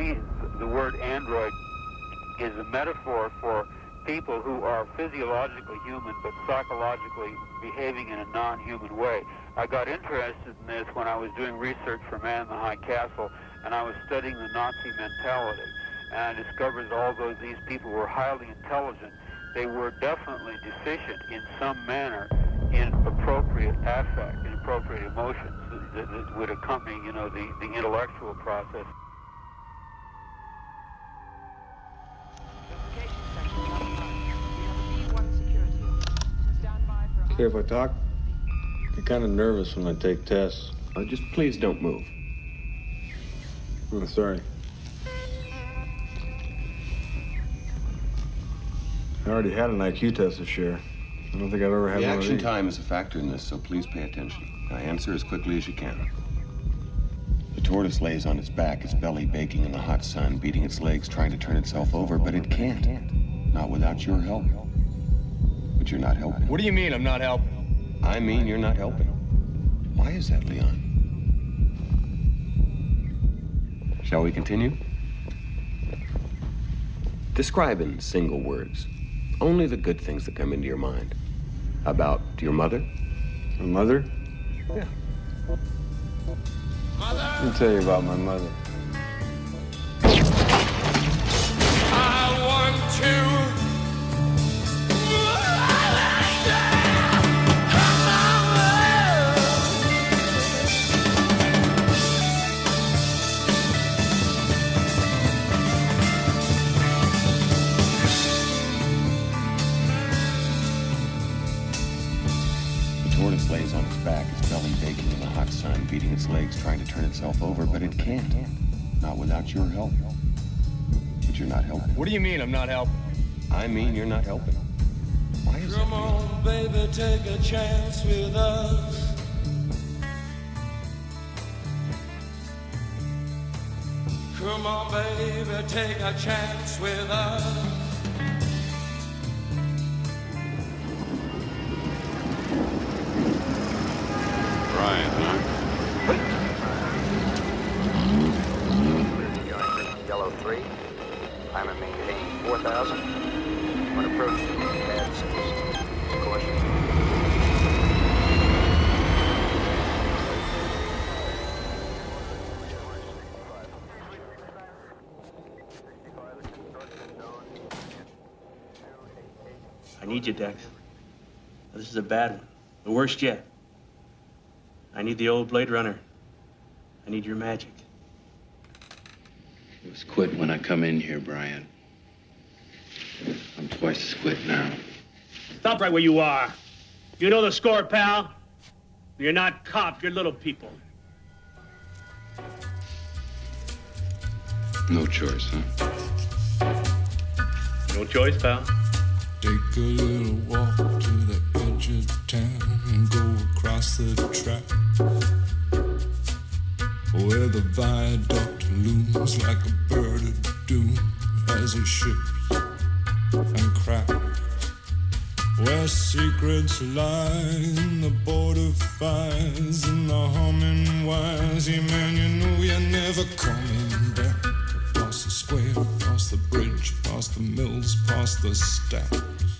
me, the word android is a metaphor for people who are physiologically human but psychologically behaving in a non-human way. I got interested in this when I was doing research for Man in the High Castle, and I was studying the Nazi mentality. And I discovered that although these people were highly intelligent, they were definitely deficient in some manner in appropriate affect, in appropriate emotions that, that would accompany, you know, the, the intellectual process. Okay if I talk? I'm kind of nervous when I take tests. Uh, just please don't move. I'm oh, sorry. I already had an IQ test this year. I don't think I've ever had The one of action these. time is a factor in this, so please pay attention. Now answer as quickly as you can. The tortoise lays on its back, its belly baking in the hot sun, beating its legs, trying to turn itself over, but it can't. Not without your help. But you're not helping. What do you mean I'm not helping? I mean, you're not helping. Why is that, Leon? Shall we continue? Describe in single words only the good things that come into your mind. About your mother? My mother? Yeah. Let me tell you about my mother. Itself over, but it can't. Not without your help. But you're not helping. What do you mean I'm not helping? I mean, you're not helping. Why is that? Come on, baby, take a chance with us. Come on, baby, take a chance with us. Bryant, huh? Yellow 3. Climb and maintain 4,000. When pad 6. Caution. I need you, Deck. This is a bad one. The worst yet. I need the old Blade Runner. I need your magic. It was quit when I come in here, Bryant. I'm twice as quit now. Stop right where you are. You know the score, pal. You're not cop, you're little people. No choice, huh? No choice, pal. Take a little walk to the edge of town and go across the track. Where the viaduct looms like a bird of doom as it ships and cracks. Where secrets lie in the border fires and the humming wires. Yeah, man, you know you're never coming back. Across the square, across the bridge, past the mills, past the stacks.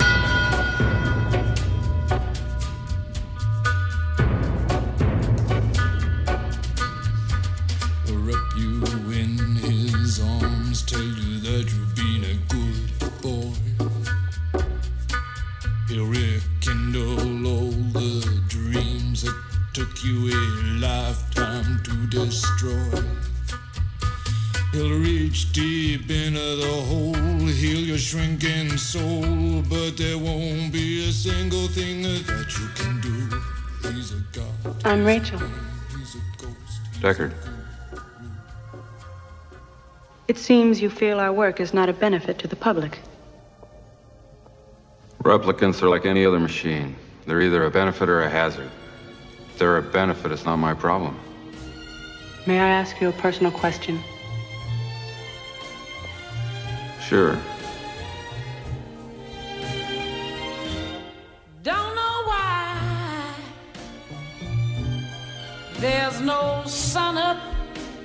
Thing that you can do. He's a god, I'm Rachel. he's a ghost. Deckard. It seems you feel our work is not a benefit to the public. Replicants are like any other machine. They're either a benefit or a hazard. If they're a benefit, it's not my problem. May I ask you a personal question? Sure. There's no sun up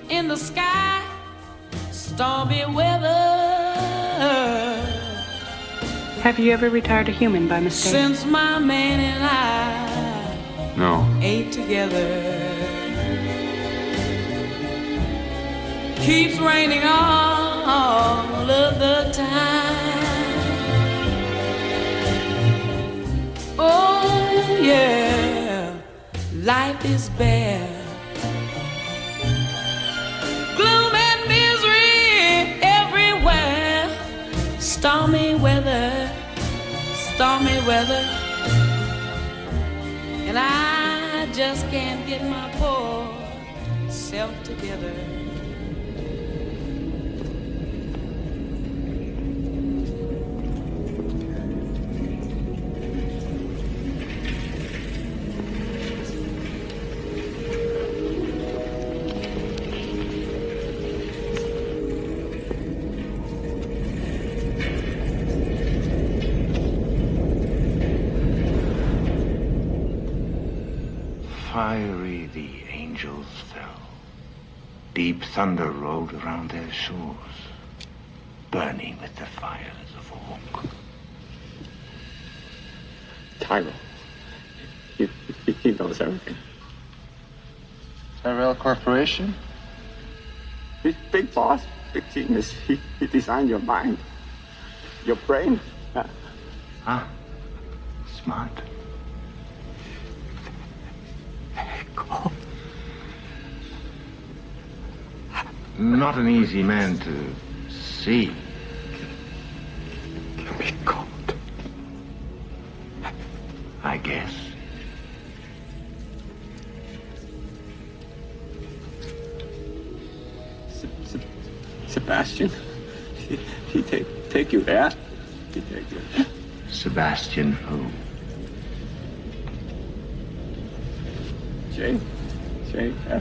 in the sky, stormy weather. Have you ever retired a human by mistake? Since my man and I No. ain't together. Keeps raining all of the time. Oh, yeah, life is bare. Gloom and misery everywhere. Stormy weather, stormy weather. And I just can't get my poor self together. Angels fell. Deep thunder rolled around their shores, burning with the fires of Orc. Tyrell. He, he, he knows everything. Tyrell Corporation? He's big boss, big genius. He, he designed your mind, your brain. Ah, smart. Not an easy man to see. I guess. Se- Se- Sebastian. He, he take, take you there. He take you. Sebastian who? Jay. Jay. uh,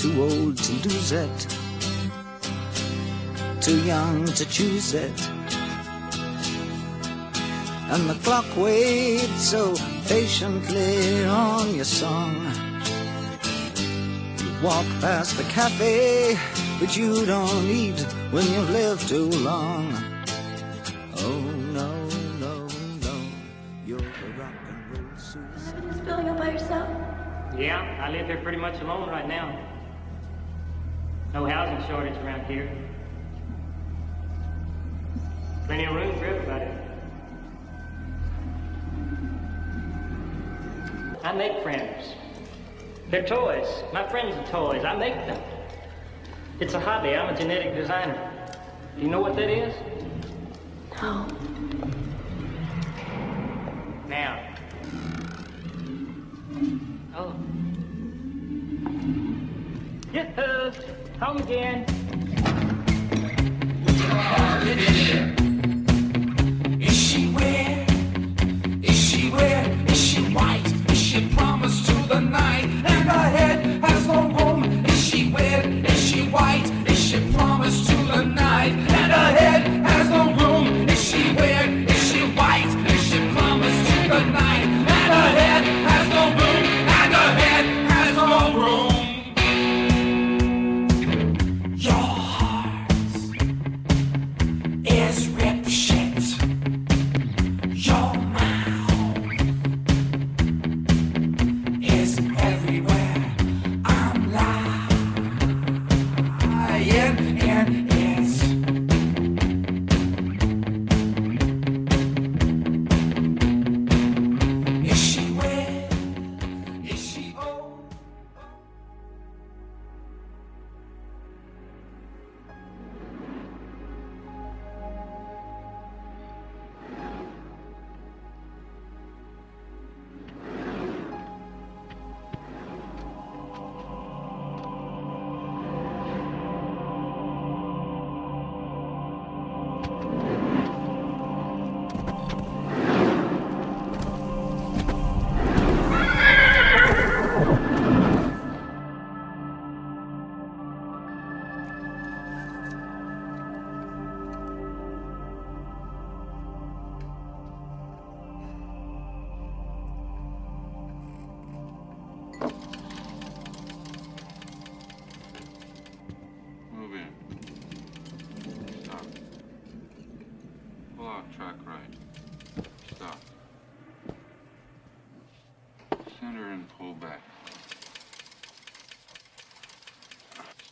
Too old to lose it, too young to choose it. And the clock waits so patiently on your song. You walk past the cafe, but you don't eat when you've lived too long. Oh no, no, no, you're a rock and roll suicide. Just building up by yourself? Yeah, I live here pretty much alone right now. No housing shortage around here. Plenty of room for everybody. I make friends. They're toys. My friends are toys. I make them. It's a hobby. I'm a genetic designer. Do you know what that is? No. Home again.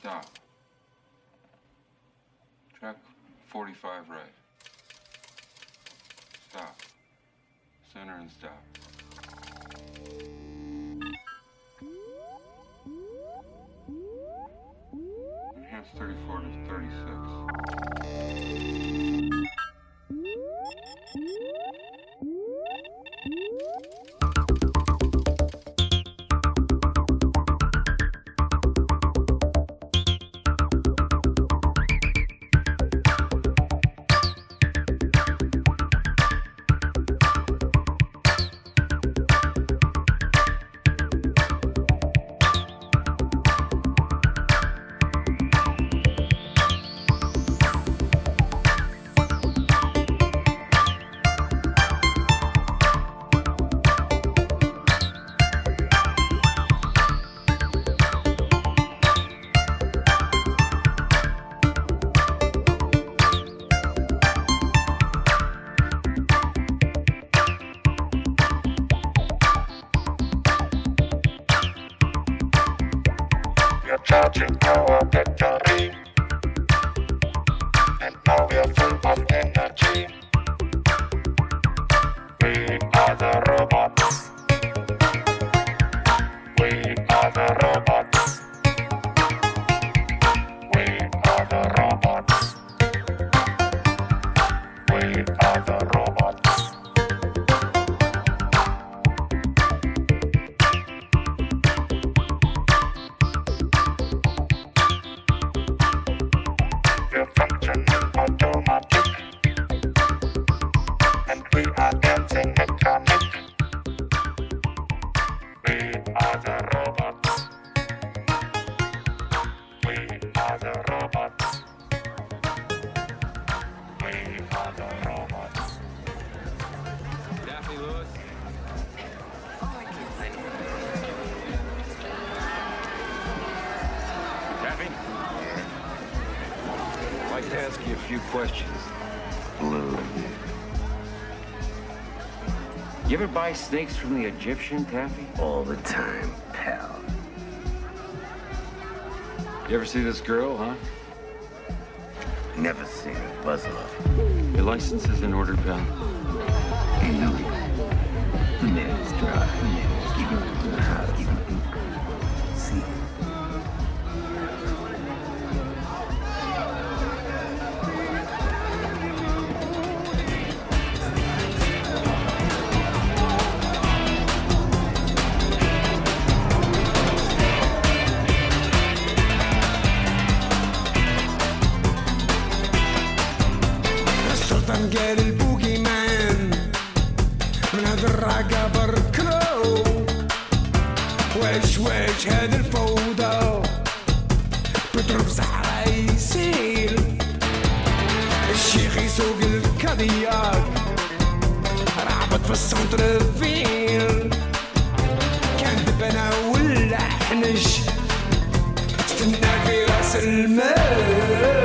Stop. Track 45 right. Stop. Center and stop. Enhance 34 to 36. few questions. You. Ever buy snakes from the Egyptian, Taffy? All the time, pal. You ever see this girl, huh? Never seen a buzzle of Your license is in order, pal. The. Nails dry. Ei.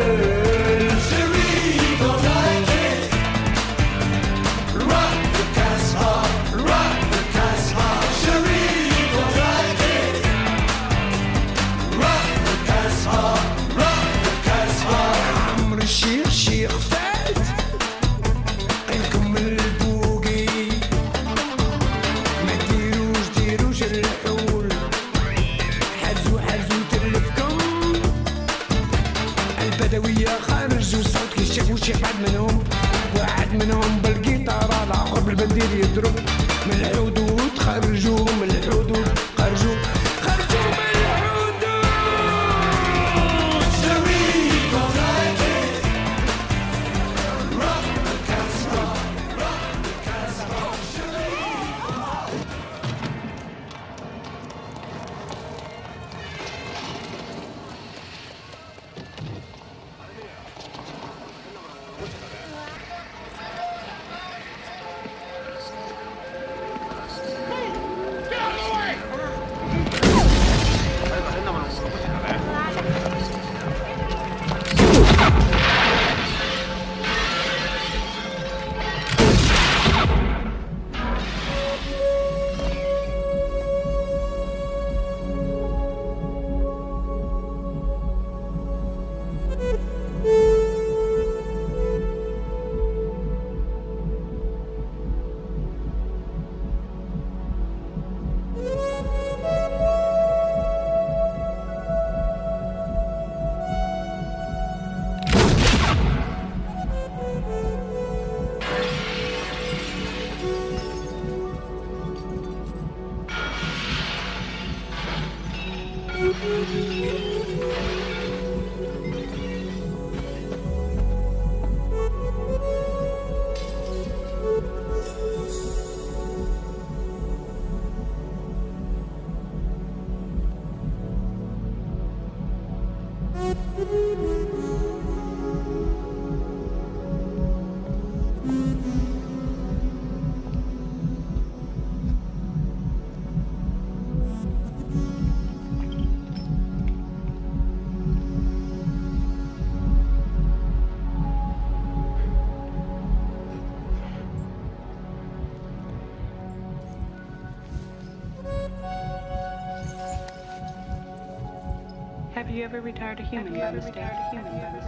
you ever retired a human by mistake?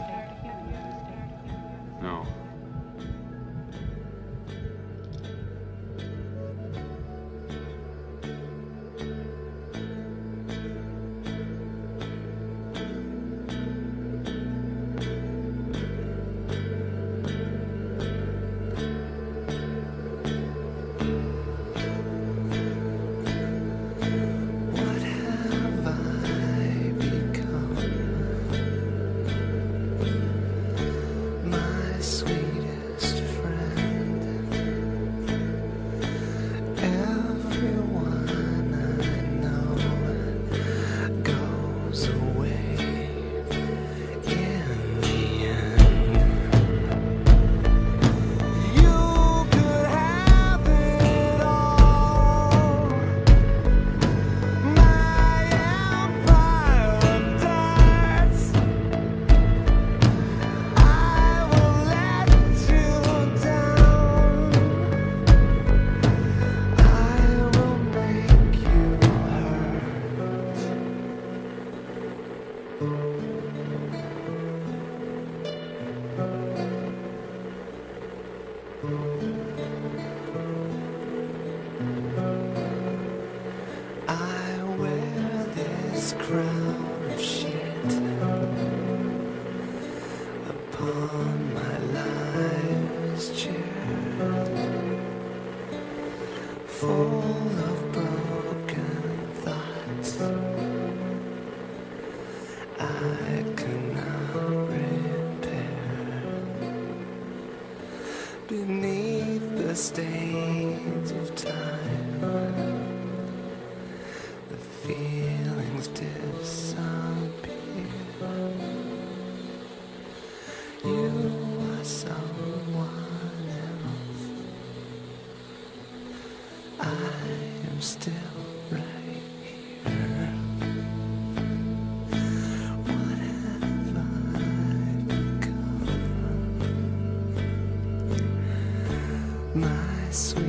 upon my life's chair Full of broken thoughts I cannot repair. Beneath the stains of time The feelings disappear. still right here. What have I become? My sweet.